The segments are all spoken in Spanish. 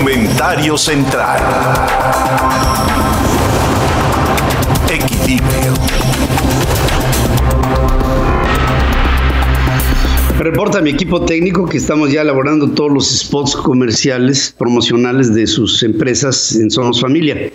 Comentario central. Equilibrio. Reporta mi equipo técnico que estamos ya elaborando todos los spots comerciales, promocionales de sus empresas en Somos Familia.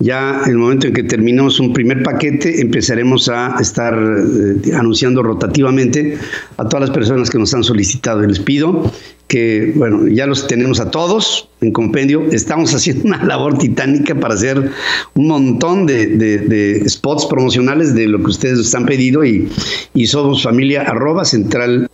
Ya en el momento en que terminemos un primer paquete, empezaremos a estar eh, anunciando rotativamente a todas las personas que nos han solicitado. Les pido que, bueno, ya los tenemos a todos en compendio. Estamos haciendo una labor titánica para hacer un montón de, spots promocionales de lo que ustedes nos han pedido y, y somos familia arroba central.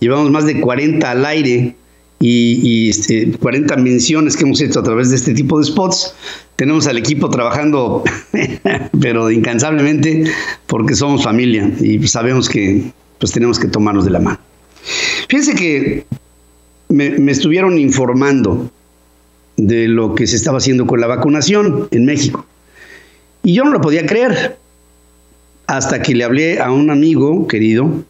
Llevamos más de 40 al aire y, este, 40 menciones que hemos hecho a través de este tipo de spots. Tenemos al equipo trabajando, pero incansablemente, porque somos familia y sabemos que pues tenemos que tomarnos de la mano. Fíjense que me, estuvieron informando de lo que se estaba haciendo con la vacunación en México. Y yo no lo podía creer hasta que le hablé a un amigo querido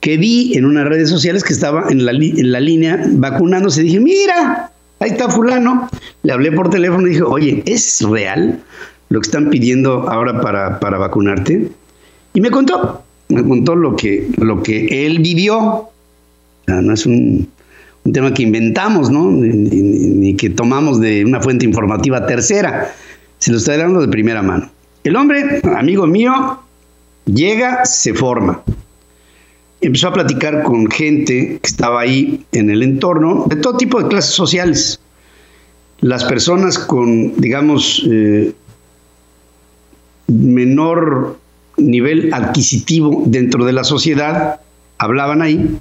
que vi en unas redes sociales que estaba en la, en la línea vacunándose. Dije, mira, ahí está fulano. Le hablé por teléfono y dije, oye, ¿es real lo que están pidiendo ahora para, para vacunarte? Y me contó, me contó lo que, lo que él vivió. no es un, un, tema que inventamos, ¿no? Ni, que tomamos de una fuente informativa tercera. Se lo estoy dando de primera mano. El hombre, amigo mío, llega, se forma empezó a platicar con gente que estaba ahí en el entorno, de todo tipo de clases sociales. Las personas con, digamos, eh, menor nivel adquisitivo dentro de la sociedad, hablaban ahí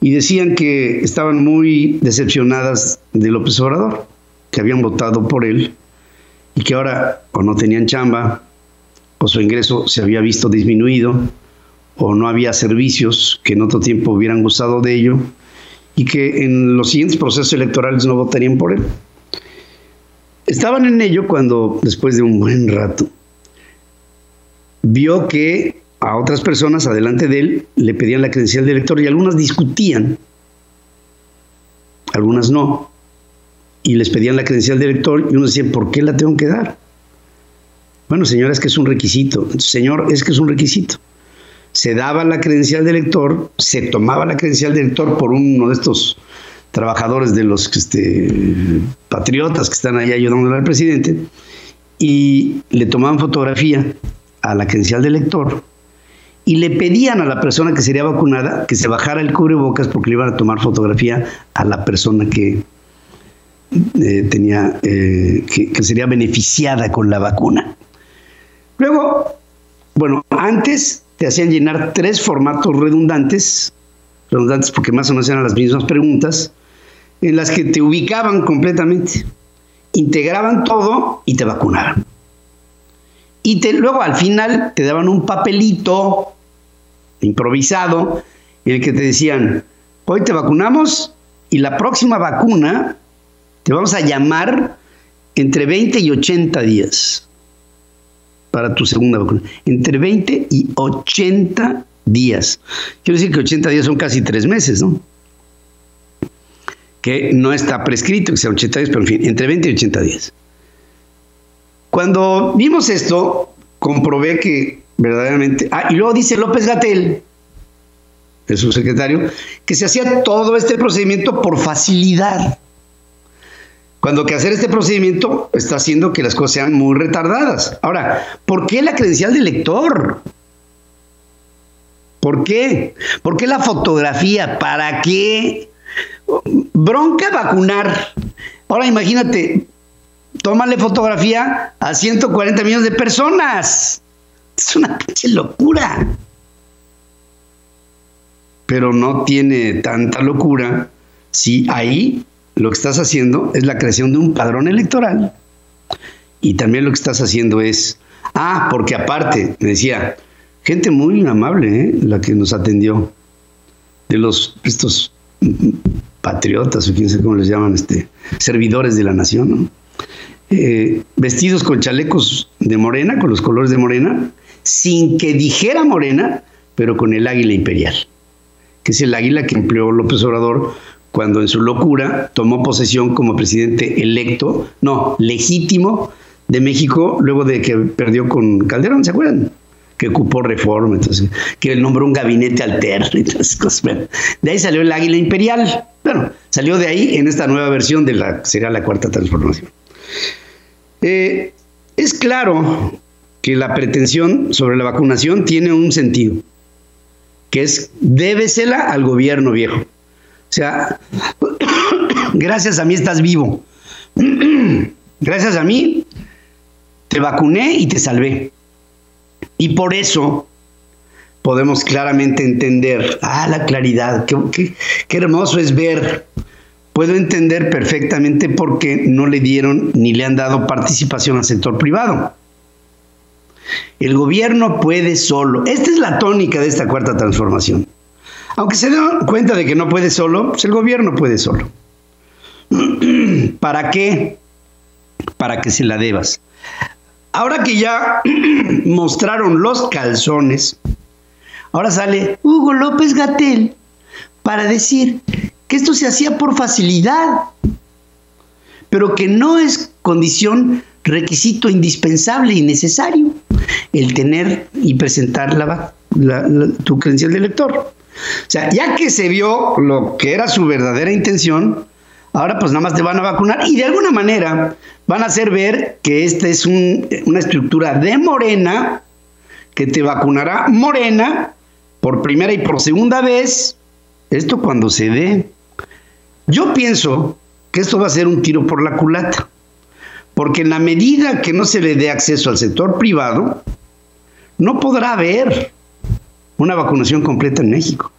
y decían que estaban muy decepcionadas de López Obrador, que habían votado por él y que ahora o no tenían chamba o su ingreso se había visto disminuido o no había servicios que en otro tiempo hubieran gustado de ello y que en los siguientes procesos electorales no votarían por él. Estaban en ello cuando, después de un buen rato, vio que a otras personas adelante de él le pedían la credencial de elector y algunas discutían, algunas no, y les pedían la credencial de elector y uno decía, ¿por qué la tengo que dar? Bueno, señora, es que es un requisito. Señor, es que es un requisito se daba la credencial de elector, se tomaba la credencial de elector por uno de estos trabajadores de los este, patriotas que están ahí ayudándole al presidente, y le tomaban fotografía a la credencial de elector y le pedían a la persona que sería vacunada que se bajara el cubrebocas porque le iban a tomar fotografía a la persona que eh, tenía eh, que sería beneficiada con la vacuna. Luego, bueno, antes te hacían llenar tres formatos redundantes, redundantes porque más o menos eran las mismas preguntas, en las que te ubicaban completamente, integraban todo y te vacunaban. Y luego al final te daban un papelito improvisado en el que te decían, hoy te vacunamos y la próxima vacuna te vamos a llamar entre 20 y 80 días para tu segunda vacuna. Entre 20 y 80 días. Quiero decir que 80 días son casi tres meses, ¿no? Que no está prescrito que sea 80 días, pero en fin, entre 20 y 80 días. Cuando vimos esto, comprobé que verdaderamente. Ah, y luego dice López Gatel, el subsecretario, que se hacía todo este procedimiento por facilidad. Cuando que hacer este procedimiento está haciendo que las cosas sean muy retardadas. Ahora, ¿por qué la credencial de lector? ¿Por qué? ¿Por qué la fotografía? ¿Para qué? Bronca vacunar. Ahora imagínate, tómale fotografía a 140 millones de personas. Es una pinche locura. Pero no tiene tanta locura si ahí lo que estás haciendo es la creación de un padrón electoral y también lo que estás haciendo es, ah, porque aparte, me decía, gente muy amable, ¿eh? la que nos atendió, de los, estos patriotas, o quién sé cómo les llaman, este, servidores de la nación, ¿no? Eh, vestidos con chalecos de morena, con los colores de morena, sin que dijera morena, pero con el águila imperial, que es el águila que empleó López Obrador cuando en su locura tomó posesión como presidente electo, no, legítimo de México, luego de que perdió con Calderón, ¿se acuerdan? Que ocupó reforma, entonces, que nombró un gabinete alterno y todas cosas. de ahí salió el águila imperial. Bueno, salió de ahí en esta nueva versión de la, será la cuarta transformación. Eh, es claro que la pretensión sobre la vacunación tiene un sentido, que es débesela al gobierno viejo. O sea, gracias a mí estás vivo. Gracias a mí te vacuné y te salvé. Y por eso podemos claramente entender, ah, la claridad, qué, hermoso es ver. Puedo entender perfectamente por qué no le dieron ni le han dado participación al sector privado. El gobierno puede solo. Esta es la tónica de esta cuarta transformación. Aunque se den cuenta de que no puede solo, pues el gobierno puede solo. ¿Para qué? Para que se la debas. Ahora que ya mostraron los calzones, ahora sale Hugo López Gatel para decir que esto se hacía por facilidad, pero que no es condición, requisito indispensable y necesario el tener y presentar la, tu credencial de elector. O sea, ya que se vio lo que era su verdadera intención, ahora pues nada más te van a vacunar y de alguna manera van a hacer ver que esta es una estructura de Morena que te vacunará Morena por primera y por segunda vez. Esto cuando se dé. Yo pienso que esto va a ser un tiro por la culata, porque en la medida que no se le dé acceso al sector privado, no podrá haber una vacunación completa en México.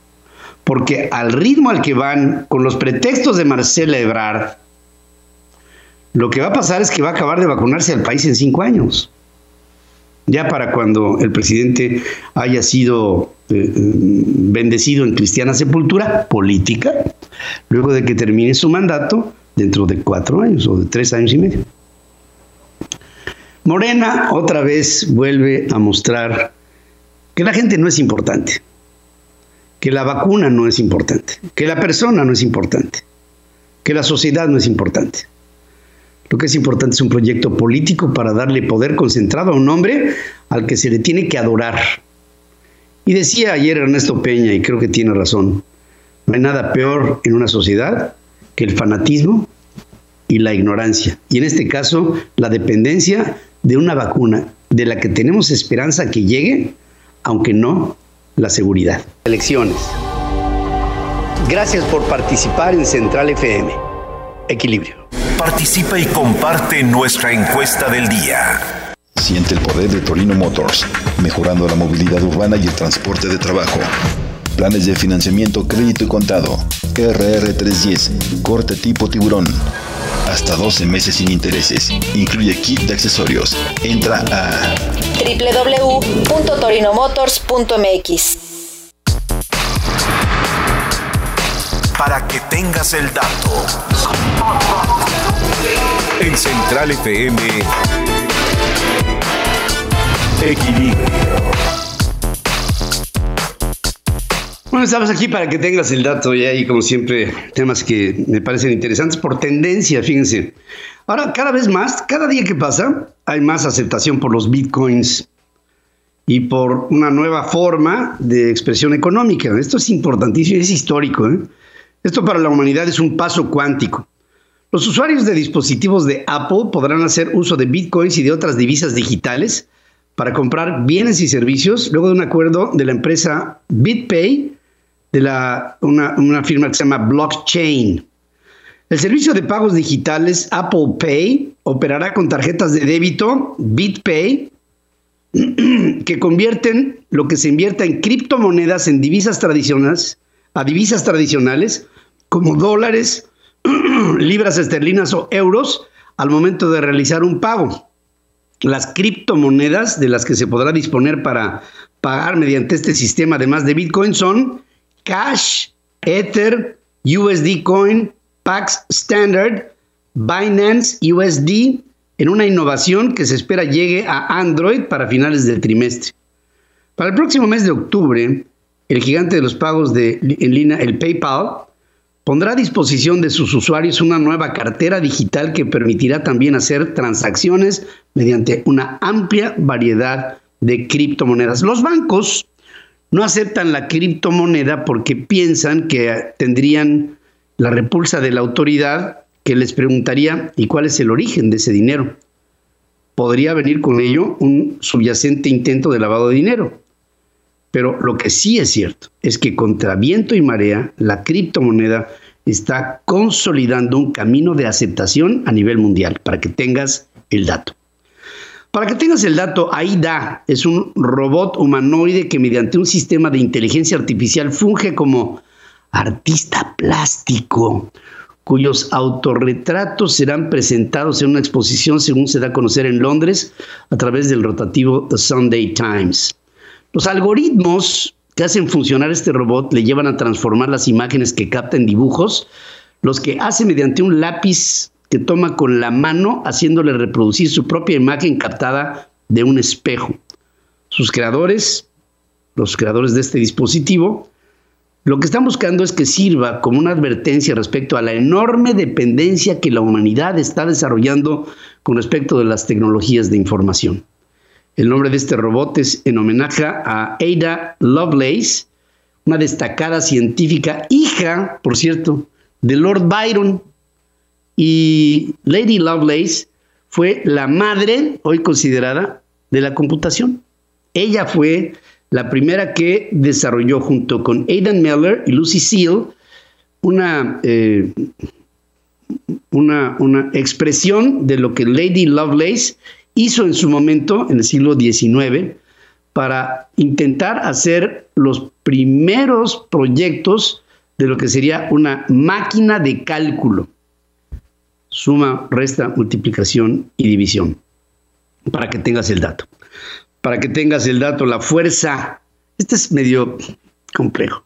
Porque al ritmo al que van, con los pretextos de Marcela Ebrard, lo que va a pasar es que va a acabar de vacunarse al país en cinco años. Ya para cuando el presidente haya sido eh, eh, bendecido en cristiana sepultura política, luego de que termine su mandato dentro de cuatro años o de tres años y medio. Morena otra vez vuelve a mostrar que la gente no es importante, que la vacuna no es importante, que la persona no es importante, que la sociedad no es importante. Lo que es importante es un proyecto político para darle poder concentrado a un hombre al que se le tiene que adorar. Y decía ayer Ernesto Peña, y creo que tiene razón, no hay nada peor en una sociedad que el fanatismo y la ignorancia. Y en este caso, la dependencia de una vacuna de la que tenemos esperanza que llegue, aunque no la seguridad. Elecciones. Gracias por participar en Central FM. Equilibrio. Participa y comparte nuestra encuesta del día. Siente el poder de Torino Motors, mejorando la movilidad urbana y el transporte de trabajo. Planes de financiamiento, crédito y contado. RR310, corte tipo tiburón hasta 12 meses sin intereses. Incluye kit de accesorios. Entra a www.torinomotors.mx. Para que tengas el dato. En Central FM. Equilibrio. Bueno, estamos aquí para que tengas el dato y hay, como siempre, temas que me parecen interesantes por tendencia, fíjense. Ahora, cada vez más, cada día que pasa, hay más aceptación por los bitcoins y por una nueva forma de expresión económica. Esto es importantísimo, es histórico. ¿eh? Esto para la humanidad es un paso cuántico. Los usuarios de dispositivos de Apple podrán hacer uso de bitcoins y de otras divisas digitales para comprar bienes y servicios luego de un acuerdo de la empresa BitPay de la, una, firma que se llama Blockchain. El servicio de pagos digitales Apple Pay operará con tarjetas de débito BitPay que convierten lo que se invierta en criptomonedas en divisas tradicionales a divisas tradicionales como dólares, libras esterlinas o euros al momento de realizar un pago. Las criptomonedas de las que se podrá disponer para pagar mediante este sistema además de Bitcoin son Cash, Ether, USD Coin, Pax Standard, Binance USD, en una innovación que se espera llegue a Android para finales del trimestre. Para el próximo mes de octubre, el gigante de los pagos en línea, el PayPal, pondrá a disposición de sus usuarios una nueva cartera digital que permitirá también hacer transacciones mediante una amplia variedad de criptomonedas. Los bancos no aceptan la criptomoneda porque piensan que tendrían la repulsa de la autoridad que les preguntaría ¿y cuál es el origen de ese dinero? Podría venir con ello un subyacente intento de lavado de dinero. Pero lo que sí es cierto es que contra viento y marea, la criptomoneda está consolidando un camino de aceptación a nivel mundial, para que tengas el dato. Para que tengas el dato, AIDA es un robot humanoide que mediante un sistema de inteligencia artificial funge como artista plástico, cuyos autorretratos serán presentados en una exposición, según se da a conocer en Londres, a través del rotativo The Sunday Times. Los algoritmos que hacen funcionar este robot le llevan a transformar las imágenes que capta en dibujos, los que hace mediante un lápiz que toma con la mano, haciéndole reproducir su propia imagen captada de un espejo. Sus creadores, los creadores de este dispositivo, lo que están buscando es que sirva como una advertencia respecto a la enorme dependencia que la humanidad está desarrollando con respecto de las tecnologías de información. El nombre de este robot es en homenaje a Ada Lovelace, una destacada científica, hija, por cierto, de Lord Byron. Y Lady Lovelace fue la madre, hoy considerada, de la computación. Ella fue la primera que desarrolló junto con Aidan Miller y Lucy Seal una, eh, una, una expresión de lo que Lady Lovelace hizo en su momento, en el siglo XIX, para intentar hacer los primeros proyectos de lo que sería una máquina de cálculo. Suma, resta, multiplicación y división. Para que tengas el dato. Para que tengas el dato, la fuerza, este es medio complejo.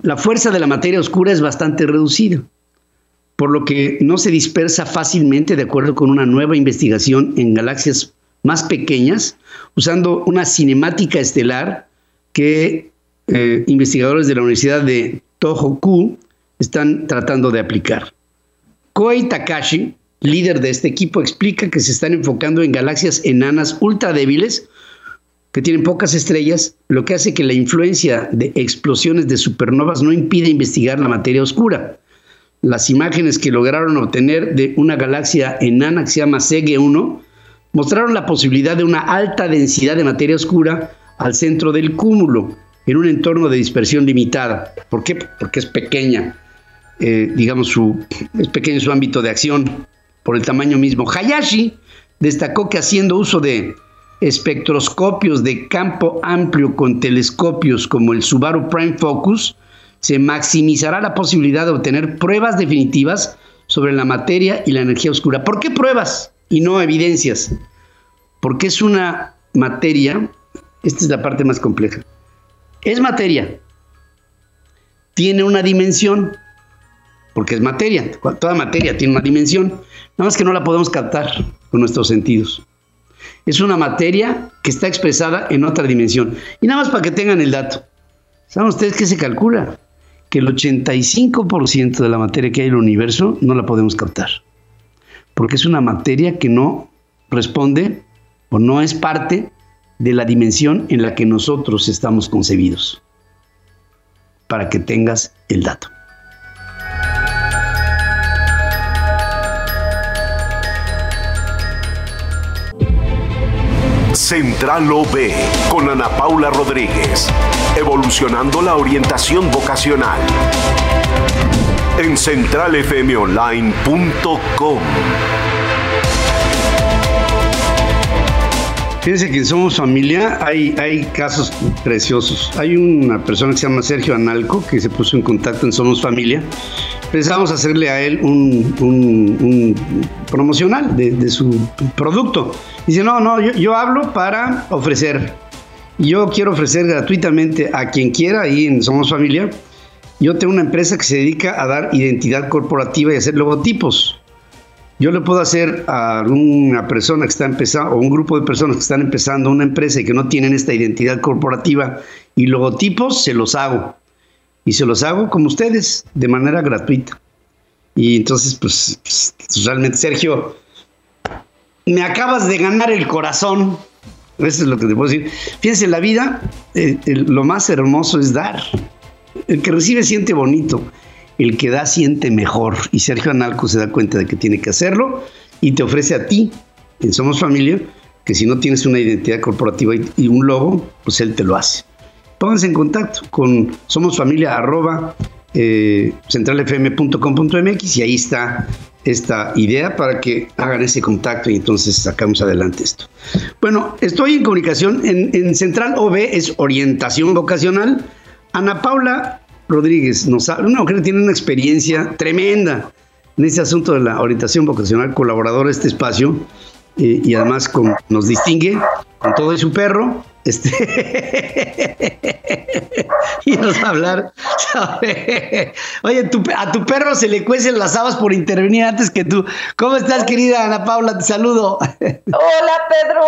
La fuerza de la materia oscura es bastante reducida por lo que no se dispersa fácilmente de acuerdo con una nueva investigación en galaxias más pequeñas, usando una cinemática estelar que eh, investigadores de la Universidad de Tohoku están tratando de aplicar. Koei Takashi, líder de este equipo, explica que se están enfocando en galaxias enanas ultra débiles que tienen pocas estrellas, lo que hace que la influencia de explosiones de supernovas no impide investigar la materia oscura las imágenes que lograron obtener de una galaxia enana que se llama CG1 mostraron la posibilidad de una alta densidad de materia oscura al centro del cúmulo, en un entorno de dispersión limitada. ¿Por qué? Porque es pequeña, eh, digamos, su, pequeño su ámbito de acción por el tamaño mismo. Hayashi destacó que haciendo uso de espectroscopios de campo amplio con telescopios como el Subaru Prime Focus, se maximizará la posibilidad de obtener pruebas definitivas sobre la materia y la energía oscura. ¿Por qué pruebas y no evidencias? Porque es una materia, esta es la parte más compleja, es materia, tiene una dimensión, porque es materia, toda materia tiene una dimensión, nada más que no la podemos captar con nuestros sentidos. Es una materia que está expresada en otra dimensión. Y nada más para que tengan el dato. ¿Saben ustedes qué se calcula? que el 85% de la materia que hay en el universo no la podemos captar, porque es una materia que no responde o no es parte de la dimensión en la que nosotros estamos concebidos, para que tengas el dato. Central OB con Ana Paula Rodríguez. Evolucionando la orientación vocacional. En centralfmonline.com. Fíjense que Somos Familia hay, hay casos preciosos. Hay una persona que se llama Sergio Analco que se puso en contacto en Somos Familia. Pensamos hacerle a él un, promocional de, su producto. Dice, no, no, yo, yo hablo para ofrecer. Yo quiero ofrecer gratuitamente a quien quiera ahí en Somos Familia. Yo tengo una empresa que se dedica a dar identidad corporativa y hacer logotipos. Yo le puedo hacer a una persona que está empezando, o un grupo de personas que están empezando una empresa y que no tienen esta identidad corporativa y logotipos, se los hago. Y se los hago como ustedes, de manera gratuita. Y entonces, pues, pues realmente, Sergio, me acabas de ganar el corazón. Eso es lo que te puedo decir. Fíjense, la vida, eh, lo más hermoso es dar. El que recibe siente bonito, el que da siente mejor. Y Sergio Analco se da cuenta de que tiene que hacerlo y te ofrece a ti, en Somos Familia, que si no tienes una identidad corporativa y, un logo, pues él te lo hace. Pónganse en contacto con Somos Familia arroba eh, centralfm.com.mx y ahí está esta idea para que hagan ese contacto y entonces sacamos adelante esto. Bueno, estoy en comunicación en, Central OB, es orientación vocacional. Ana Paula Rodríguez, nos una mujer que tiene una experiencia tremenda en ese asunto de la orientación vocacional, colaboradora de este espacio eh, y además nos distingue con todo su perro este, y nos va a hablar. Oye, a tu perro se le cuecen las habas por intervenir antes que tú. ¿Cómo estás, querida Ana Paula? Te saludo. Hola, Pedro.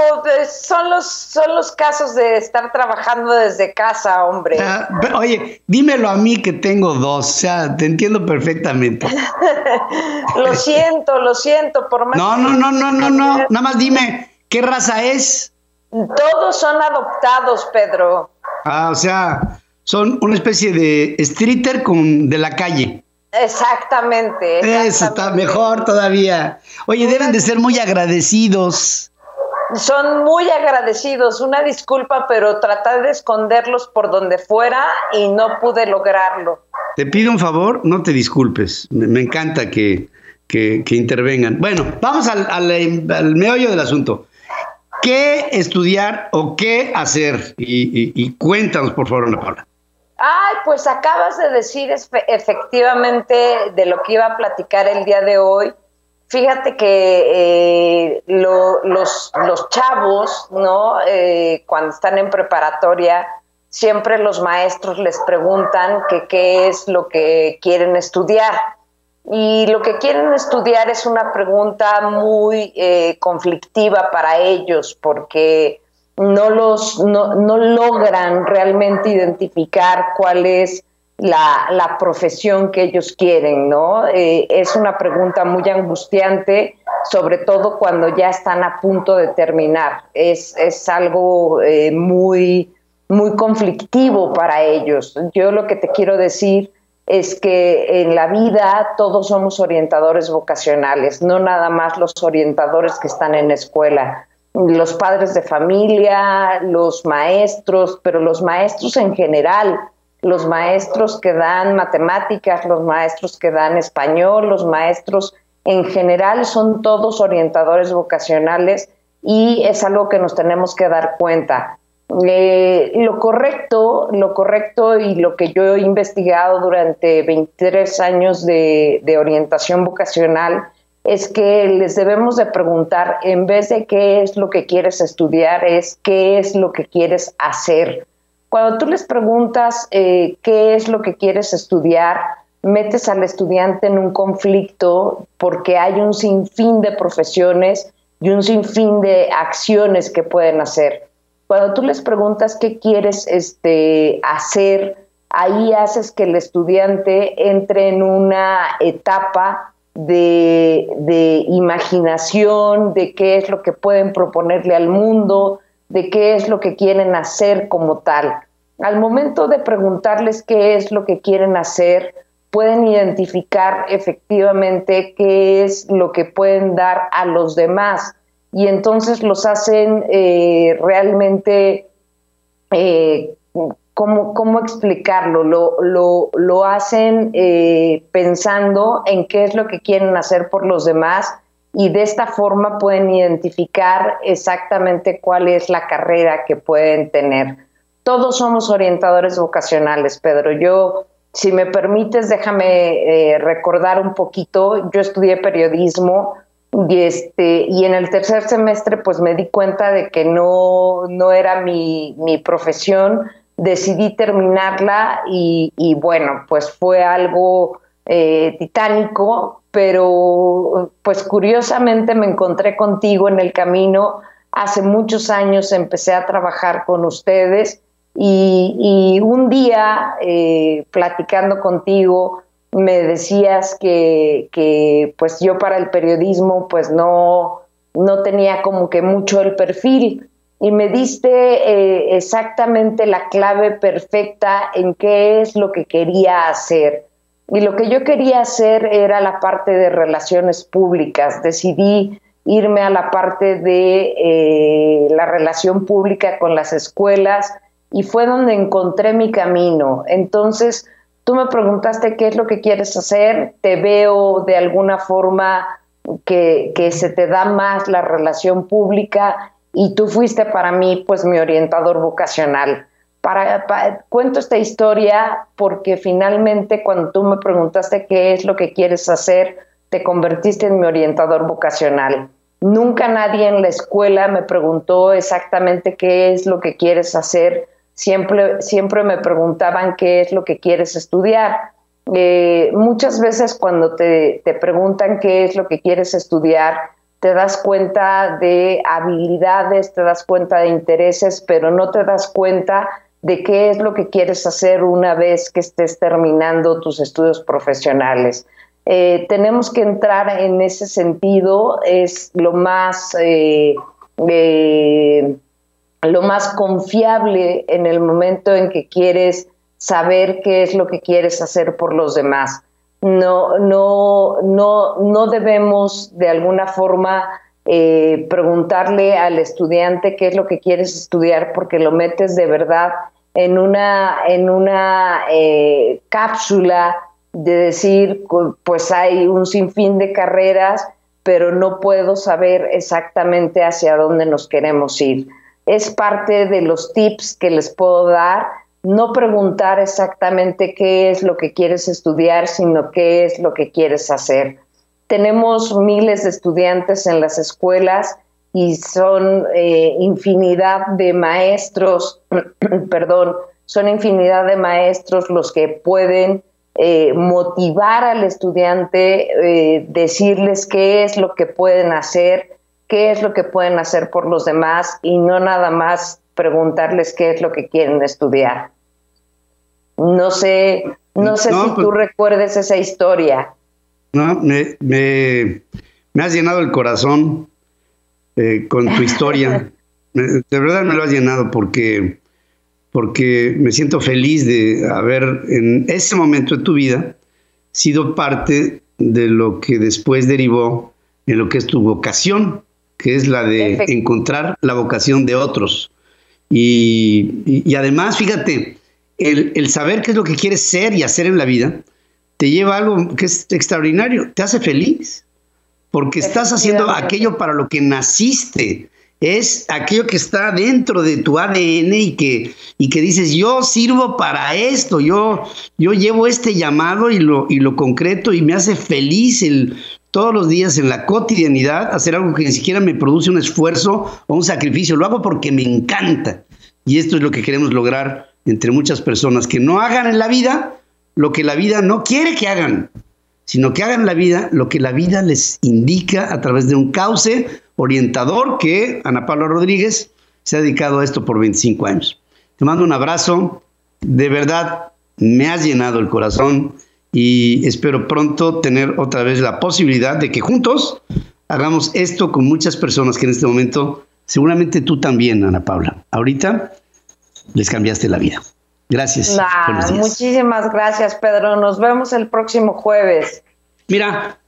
Son los, son los casos de estar trabajando desde casa, hombre. Ah, oye, dímelo a mí que tengo dos. O sea, te entiendo perfectamente. lo siento, lo siento. Por más no, no, no, no, no, no. Nada más dime, ¿qué raza es? Todos son adoptados, Pedro. Ah, o sea, son una especie de streeter con de la calle. Exactamente, Eso está mejor todavía. Oye, deben de ser muy agradecidos. Son muy agradecidos. Una disculpa, pero traté de esconderlos por donde fuera y no pude lograrlo. Te pido un favor, no te disculpes. Me, encanta que, que, intervengan. Bueno, vamos al, al meollo del asunto. ¿Qué estudiar o qué hacer? Y, cuéntanos, por favor, Ana Paula. Ay, pues acabas de decir efectivamente de lo que iba a platicar el día de hoy. Fíjate que eh, los, chavos, ¿no? Eh, cuando están en preparatoria, siempre los maestros les preguntan qué es lo que quieren estudiar. Y lo que quieren estudiar es una pregunta muy eh, conflictiva para ellos porque no, los, no, logran realmente identificar cuál es la, profesión que ellos quieren, ¿no? Eh, es una pregunta muy angustiante, sobre todo cuando ya están a punto de terminar. Es, es algo eh, muy, muy conflictivo para ellos. Yo lo que te quiero decir es que en la vida todos somos orientadores vocacionales, no nada más los orientadores que están en la escuela, los padres de familia, los maestros, pero los maestros en general, los maestros que dan matemáticas, los maestros que dan español, los maestros en general son todos orientadores vocacionales y es algo que nos tenemos que dar cuenta. Eh, lo correcto, lo correcto y lo que yo he investigado durante 23 años de, orientación vocacional es que les debemos de preguntar, en vez de qué es lo que quieres estudiar, es qué es lo que quieres hacer. Cuando tú les preguntas eh, qué es lo que quieres estudiar, metes al estudiante en un conflicto porque hay un sinfín de profesiones y un sinfín de acciones que pueden hacer. Cuando tú les preguntas qué quieres este, hacer, ahí haces que el estudiante entre en una etapa de, de, imaginación, de qué es lo que pueden proponerle al mundo, de qué es lo que quieren hacer como tal. Al momento de preguntarles qué es lo que quieren hacer, pueden identificar efectivamente qué es lo que pueden dar a los demás y entonces los hacen eh, realmente, eh, ¿cómo, explicarlo? Lo, lo, hacen eh, pensando en qué es lo que quieren hacer por los demás y de esta forma pueden identificar exactamente cuál es la carrera que pueden tener. Todos somos orientadores vocacionales, Pedro. Yo, si me permites, déjame recordar un poquito. Yo estudié periodismo, y, este, y en el tercer semestre pues me di cuenta de que no, no era mi, mi profesión, decidí terminarla y, y, bueno, pues fue algo eh, titánico, pero pues curiosamente me encontré contigo en el camino. Hace muchos años empecé a trabajar con ustedes Y, un día, eh, platicando contigo, me decías que, que, pues yo para el periodismo pues no, no tenía como que mucho el perfil y me diste eh, exactamente la clave perfecta en qué es lo que quería hacer. Y lo que yo quería hacer era la parte de relaciones públicas. Decidí irme a la parte de eh, la relación pública con las escuelas y fue donde encontré mi camino. Entonces, tú me preguntaste qué es lo que quieres hacer, te veo de alguna forma que, que se te da más la relación pública y tú fuiste para mí pues mi orientador vocacional. Para, cuento esta historia porque finalmente cuando tú me preguntaste qué es lo que quieres hacer, te convertiste en mi orientador vocacional. Nunca nadie en la escuela me preguntó exactamente qué es lo que quieres hacer. Siempre, siempre me preguntaban qué es lo que quieres estudiar. Eh, muchas veces cuando te, te preguntan qué es lo que quieres estudiar, te das cuenta de habilidades, te das cuenta de intereses, pero no te das cuenta de qué es lo que quieres hacer una vez que estés terminando tus estudios profesionales. Eh, tenemos que entrar en ese sentido, es lo más, eh, eh, lo más confiable en el momento en que quieres saber qué es lo que quieres hacer por los demás no, no, no, no debemos de alguna forma eh, preguntarle al estudiante qué es lo que quieres estudiar porque lo metes de verdad en una, en una eh, cápsula de decir, pues hay un sinfín de carreras, pero no puedo saber exactamente hacia dónde nos queremos ir. Es parte de los tips que les puedo dar no preguntar exactamente qué es lo que quieres estudiar, sino qué es lo que quieres hacer. Tenemos miles de estudiantes en las escuelas y son eh, infinidad de maestros, perdón, son infinidad de maestros los que pueden eh, motivar al estudiante, eh, decirles qué es lo que pueden hacer, qué es lo que pueden hacer por los demás y no nada más preguntarles qué es lo que quieren estudiar. No sé, no sé si pues tú recuerdes esa historia. No, me, me, has llenado el corazón eh, con tu historia. de verdad me lo has llenado porque, porque me siento feliz de haber en ese momento de tu vida sido parte de lo que después derivó en lo que es tu vocación, que es la de encontrar la vocación de otros. Y, además, fíjate, el, saber qué es lo que quieres ser y hacer en la vida, te lleva a algo que es extraordinario, te hace feliz, porque estás haciendo aquello para lo que naciste, es aquello que está dentro de tu ADN y que, y que dices, yo sirvo para esto, yo, yo llevo este llamado y lo, y lo concreto y me hace feliz el, todos los días en la cotidianidad hacer algo que ni siquiera me produce un esfuerzo o un sacrificio, lo hago porque me encanta. Y esto es lo que queremos lograr entre muchas personas, que no hagan en la vida lo que la vida no quiere que hagan, sino que hagan la vida lo que la vida les indica a través de un cauce orientador que Ana Paula Rodríguez se ha dedicado a esto por 25 años. Te mando un abrazo, de verdad me has llenado el corazón y espero pronto tener otra vez la posibilidad de que juntos hagamos esto con muchas personas que en este momento, seguramente tú también, Ana Paula, ahorita les cambiaste la vida. Gracias. muchísimas gracias, Pedro. Nos vemos el próximo jueves. Mira.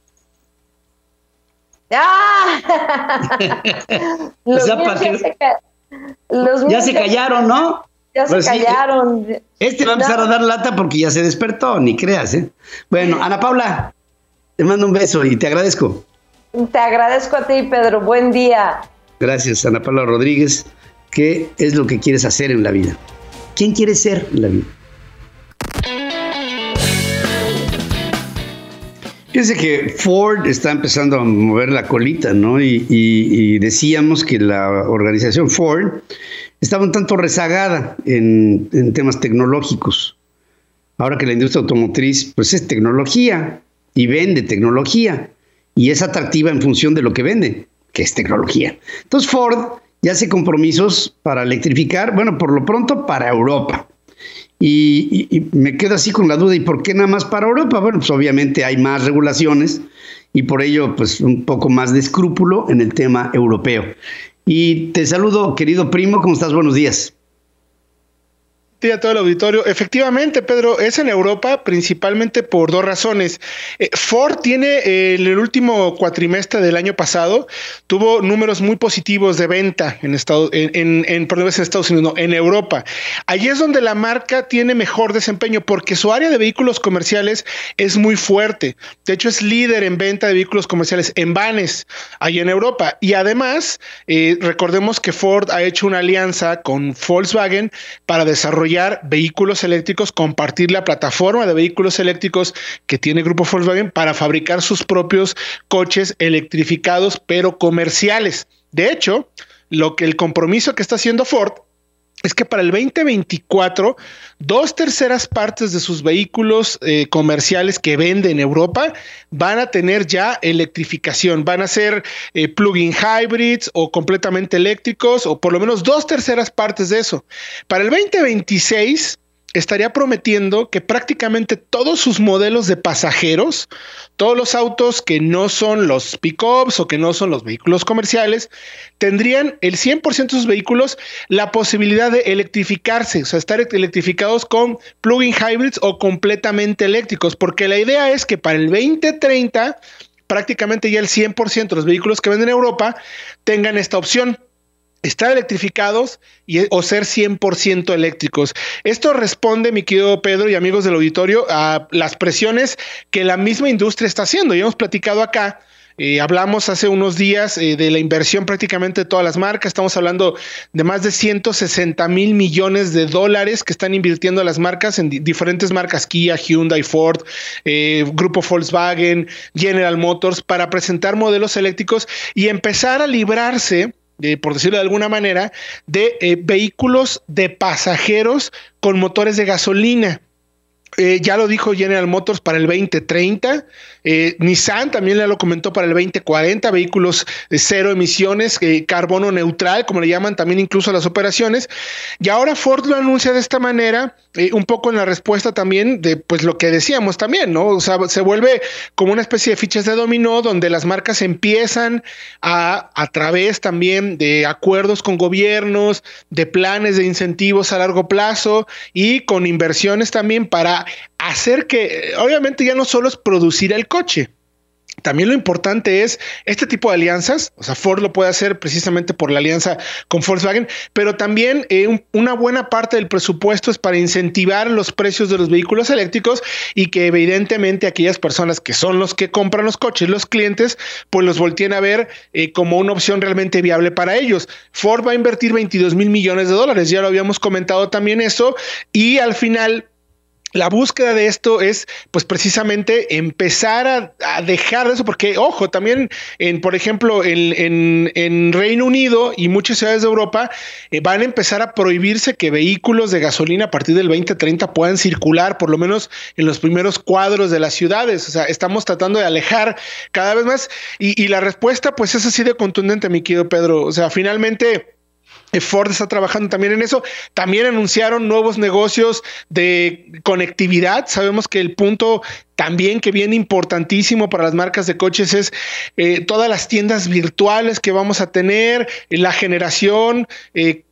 ¡Ah! los ya se callaron, ¿no? Ya se pues callaron. este va a empezar a dar lata porque ya se despertó, ni creas, ¿eh? Bueno, Ana Paula, te mando un beso y te agradezco. Te agradezco a ti, Pedro. Buen día. Gracias, Ana Paula Rodríguez. ¿Qué es lo que quieres hacer en la vida? ¿Quién quieres ser en la vida? Fíjense que Ford está empezando a mover la colita, ¿no? y decíamos que la organización Ford estaba un tanto rezagada en, temas tecnológicos. Ahora que la industria automotriz pues es tecnología y vende tecnología y es atractiva en función de lo que vende, que es tecnología. Entonces Ford ya hace compromisos para electrificar, bueno, por lo pronto para Europa. Y, me quedo así con la duda, ¿y por qué nada más para Europa? Bueno, pues obviamente hay más regulaciones y por ello pues un poco más de escrúpulo en el tema europeo. Y te saludo, querido primo, ¿cómo estás? Buenos días a todo el auditorio. Efectivamente, Pedro, es en Europa principalmente por dos razones. Eh, Ford tiene eh, en el último cuatrimestre del año pasado, tuvo números muy positivos de venta en Estados, en, en, en Estados Unidos, no, en Europa. Allí es donde la marca tiene mejor desempeño porque su área de vehículos comerciales es muy fuerte. De hecho, es líder en venta de vehículos comerciales en vanes allí en Europa. Y además, eh, recordemos que Ford ha hecho una alianza con Volkswagen para desarrollar vehículos eléctricos, compartir la plataforma de vehículos eléctricos que tiene Grupo Volkswagen para fabricar sus propios coches electrificados, pero comerciales. De hecho, lo que el compromiso que está haciendo Ford es que para el 2024, dos terceras partes de sus vehículos eh, comerciales que vende en Europa van a tener ya electrificación, van a ser eh, plug-in hybrids o completamente eléctricos, o por lo menos dos terceras partes de eso. Para el 2026, estaría prometiendo que prácticamente todos sus modelos de pasajeros, todos los autos que no son los pickups o que no son los vehículos comerciales, tendrían el 100% de sus vehículos la posibilidad de electrificarse, o sea, estar electrificados con plug-in hybrids o completamente eléctricos, porque la idea es que para el 2030 prácticamente ya el 100% de los vehículos que venden en Europa tengan esta opción estar electrificados y, o ser 100% eléctricos. Esto responde, mi querido Pedro y amigos del auditorio, a las presiones que la misma industria está haciendo. Y hemos platicado acá eh, hablamos hace unos días eh, de la inversión prácticamente de todas las marcas. Estamos hablando de más de 160 mil millones de dólares que están invirtiendo las marcas en diferentes marcas Kia, Hyundai, Ford, eh, Grupo Volkswagen, General Motors, para presentar modelos eléctricos y empezar a librarse por decirlo de alguna manera, de eh, vehículos de pasajeros con motores de gasolina. Eh, ya lo dijo General Motors para el 2030. Eh, Nissan también ya lo comentó para el 2040, vehículos de cero emisiones, eh, carbono neutral, como le llaman también incluso las operaciones. Y ahora Ford lo anuncia de esta manera, un poco en la respuesta también de pues lo que decíamos también, ¿no? O sea, se vuelve como una especie de fichas de dominó donde las marcas empiezan a, a través también de acuerdos con gobiernos, de planes de incentivos a largo plazo y con inversiones también para hacer que, obviamente ya no solo es producir el coche, también lo importante es este tipo de alianzas, o sea, Ford lo puede hacer precisamente por la alianza con Volkswagen, pero también eh, una buena parte del presupuesto es para incentivar los precios de los vehículos eléctricos y que evidentemente aquellas personas que son los que compran los coches, los clientes, pues los volteen a ver eh, como una opción realmente viable para ellos. Ford va a invertir 22 mil millones de dólares, ya lo habíamos comentado también eso, y al final la búsqueda de esto es, pues precisamente empezar a, dejar de eso, porque, ojo, también en, por ejemplo, en, Reino Unido y muchas ciudades de Europa eh, van a empezar a prohibirse que vehículos de gasolina a partir del 2030 puedan circular, por lo menos en los primeros cuadros de las ciudades. O sea, estamos tratando de alejar cada vez más. Y, y la respuesta, pues es así de contundente, mi querido Pedro. O sea, finalmente Ford está trabajando también en eso. También anunciaron nuevos negocios de conectividad. Sabemos que el punto también que viene importantísimo para las marcas de coches es eh, todas las tiendas virtuales que vamos a tener, la generación. Eh,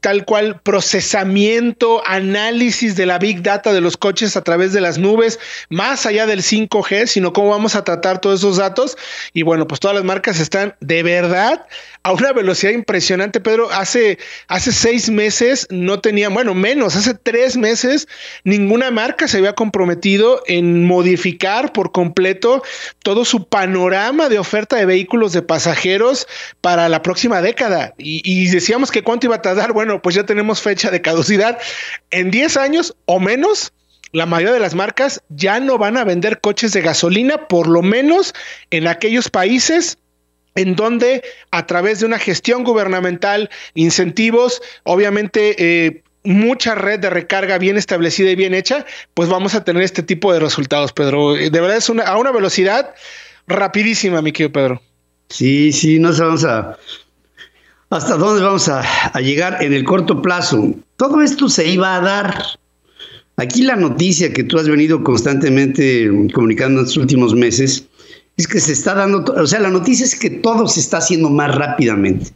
tal cual procesamiento, análisis de la big data de los coches a través de las nubes, más allá del 5G, sino cómo vamos a tratar todos esos datos. Y bueno, pues todas las marcas están de verdad a una velocidad impresionante. Pedro, hace, hace seis meses no tenía, bueno, menos, hace tres meses ninguna marca se había comprometido en modificar por completo todo su panorama de oferta de vehículos de pasajeros para la próxima década. Y, y decíamos que cuánto iba a tardar bueno, pues ya tenemos fecha de caducidad. En 10 años o menos, la mayoría de las marcas ya no van a vender coches de gasolina, por lo menos en aquellos países en donde a través de una gestión gubernamental, incentivos, obviamente eh, mucha red de recarga bien establecida y bien hecha, pues vamos a tener este tipo de resultados, Pedro. De verdad es una, a una velocidad rapidísima, mi querido Pedro. Sí, sí, nos vamos a, hasta dónde vamos a, a llegar en el corto plazo. Todo esto se iba a dar. Aquí la noticia que tú has venido constantemente comunicando en estos últimos meses es que se está dando, o sea, la noticia es que todo se está haciendo más rápidamente.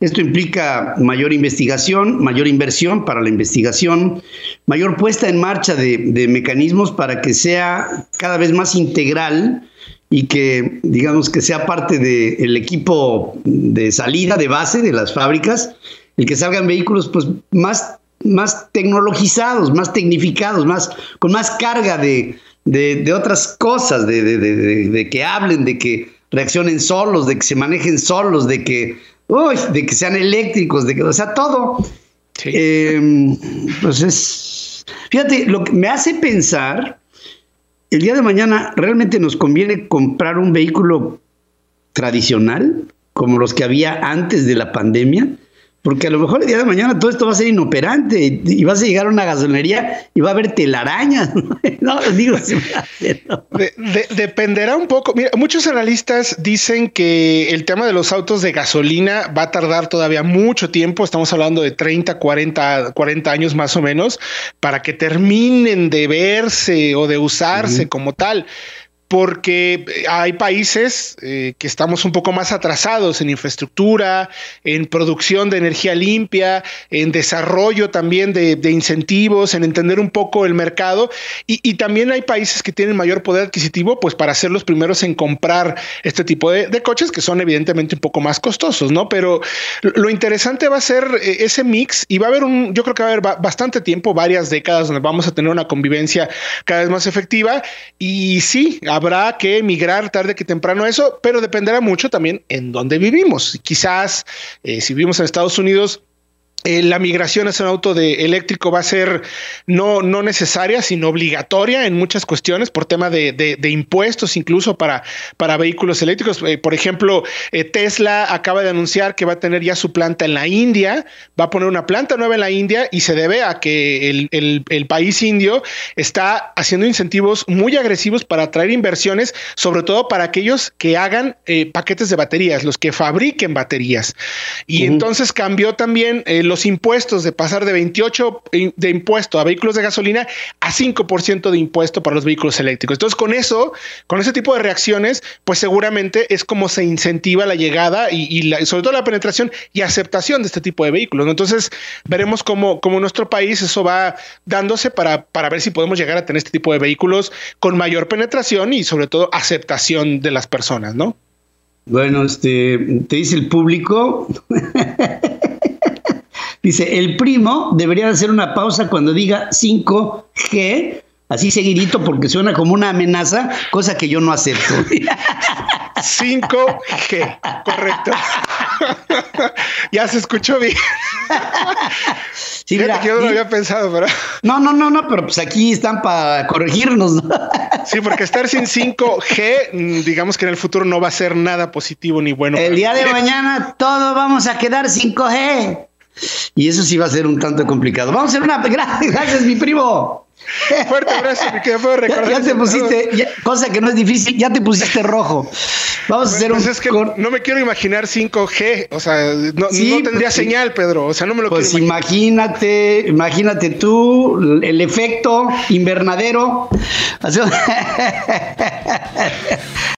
Esto implica mayor investigación, mayor inversión para la investigación, mayor puesta en marcha de, mecanismos para que sea cada vez más integral y que, digamos, que sea parte del equipo de salida, de base de las fábricas, el que salgan vehículos pues más, más tecnologizados, más tecnificados, más, con más carga de, de, otras cosas, de, que hablen, de que reaccionen solos, de que se manejen solos, de que, uy, de que sean eléctricos, de que, o sea, todo. Em, pues es, fíjate, lo que me hace pensar, el día de mañana realmente nos conviene comprar un vehículo tradicional, como los que había antes de la pandemia, porque a lo mejor el día de mañana todo esto va a ser inoperante y vas a llegar a una gasolinería y va a haber telarañas. no, digo, dependerá un poco. Mira, muchos analistas dicen que el tema de los autos de gasolina va a tardar todavía mucho tiempo. Estamos hablando de 30, 40, 40 años más o menos para que terminen de verse o de usarse como tal porque hay países eh, que estamos un poco más atrasados en infraestructura, en producción de energía limpia, en desarrollo también de, incentivos, en entender un poco el mercado. Y, también hay países que tienen mayor poder adquisitivo, pues para ser los primeros en comprar este tipo de, coches, que son evidentemente un poco más costosos, ¿no? Pero lo interesante va a ser eh, ese mix y va a haber un, yo creo que va a haber bastante tiempo, varias décadas, donde vamos a tener una convivencia cada vez más efectiva. Y sí, habrá que migrar tarde que temprano eso, pero dependerá mucho también en dónde vivimos. Quizás eh, si vivimos en Estados Unidos, eh, la migración hacia un auto de eléctrico va a ser no, no necesaria, sino obligatoria en muchas cuestiones por tema de, impuestos, incluso para, para vehículos eléctricos. Eh, por ejemplo, eh, Tesla acaba de anunciar que va a tener ya su planta en la India, va a poner una planta nueva en la India y se debe a que el, país indio está haciendo incentivos muy agresivos para atraer inversiones, sobre todo para aquellos que hagan paquetes de baterías, los que fabriquen baterías. Y entonces cambió también los impuestos de pasar de 28 de impuesto a vehículos de gasolina a 5% de impuesto para los vehículos eléctricos. Entonces, con eso, con ese tipo de reacciones, pues seguramente es como se incentiva la llegada y, sobre todo la penetración y aceptación de este tipo de vehículos. Entonces, veremos cómo, cómo nuestro país eso va dándose para, para ver si podemos llegar a tener este tipo de vehículos con mayor penetración y sobre todo aceptación de las personas, ¿no? Bueno, este, te dice el público Dice, el primo debería hacer una pausa cuando diga 5G, así seguidito porque suena como una amenaza, cosa que yo no acepto. 5G, correcto. ya se escuchó bien. Sí, mira, que yo no lo había pensado, pero. No, no, no, no, pero pues aquí están para corregirnos. sí, porque estar sin 5G, mm, digamos que en el futuro no va a ser nada positivo ni bueno. El día de mañana todos vamos a quedar 5G. Y eso sí va a ser un tanto complicado. Vamos a hacer una. Gracias, mi primo. Fuerte abrazo, mi querido puedo recordar. Ya, te pusiste, cosa que no es difícil, ya te pusiste rojo. Vamos a hacer pues un. Es que no me quiero imaginar 5G, o sea, no, no tendría pues señal, Pedro, o sea, no me lo pues imagínate, imagínate tú el efecto invernadero.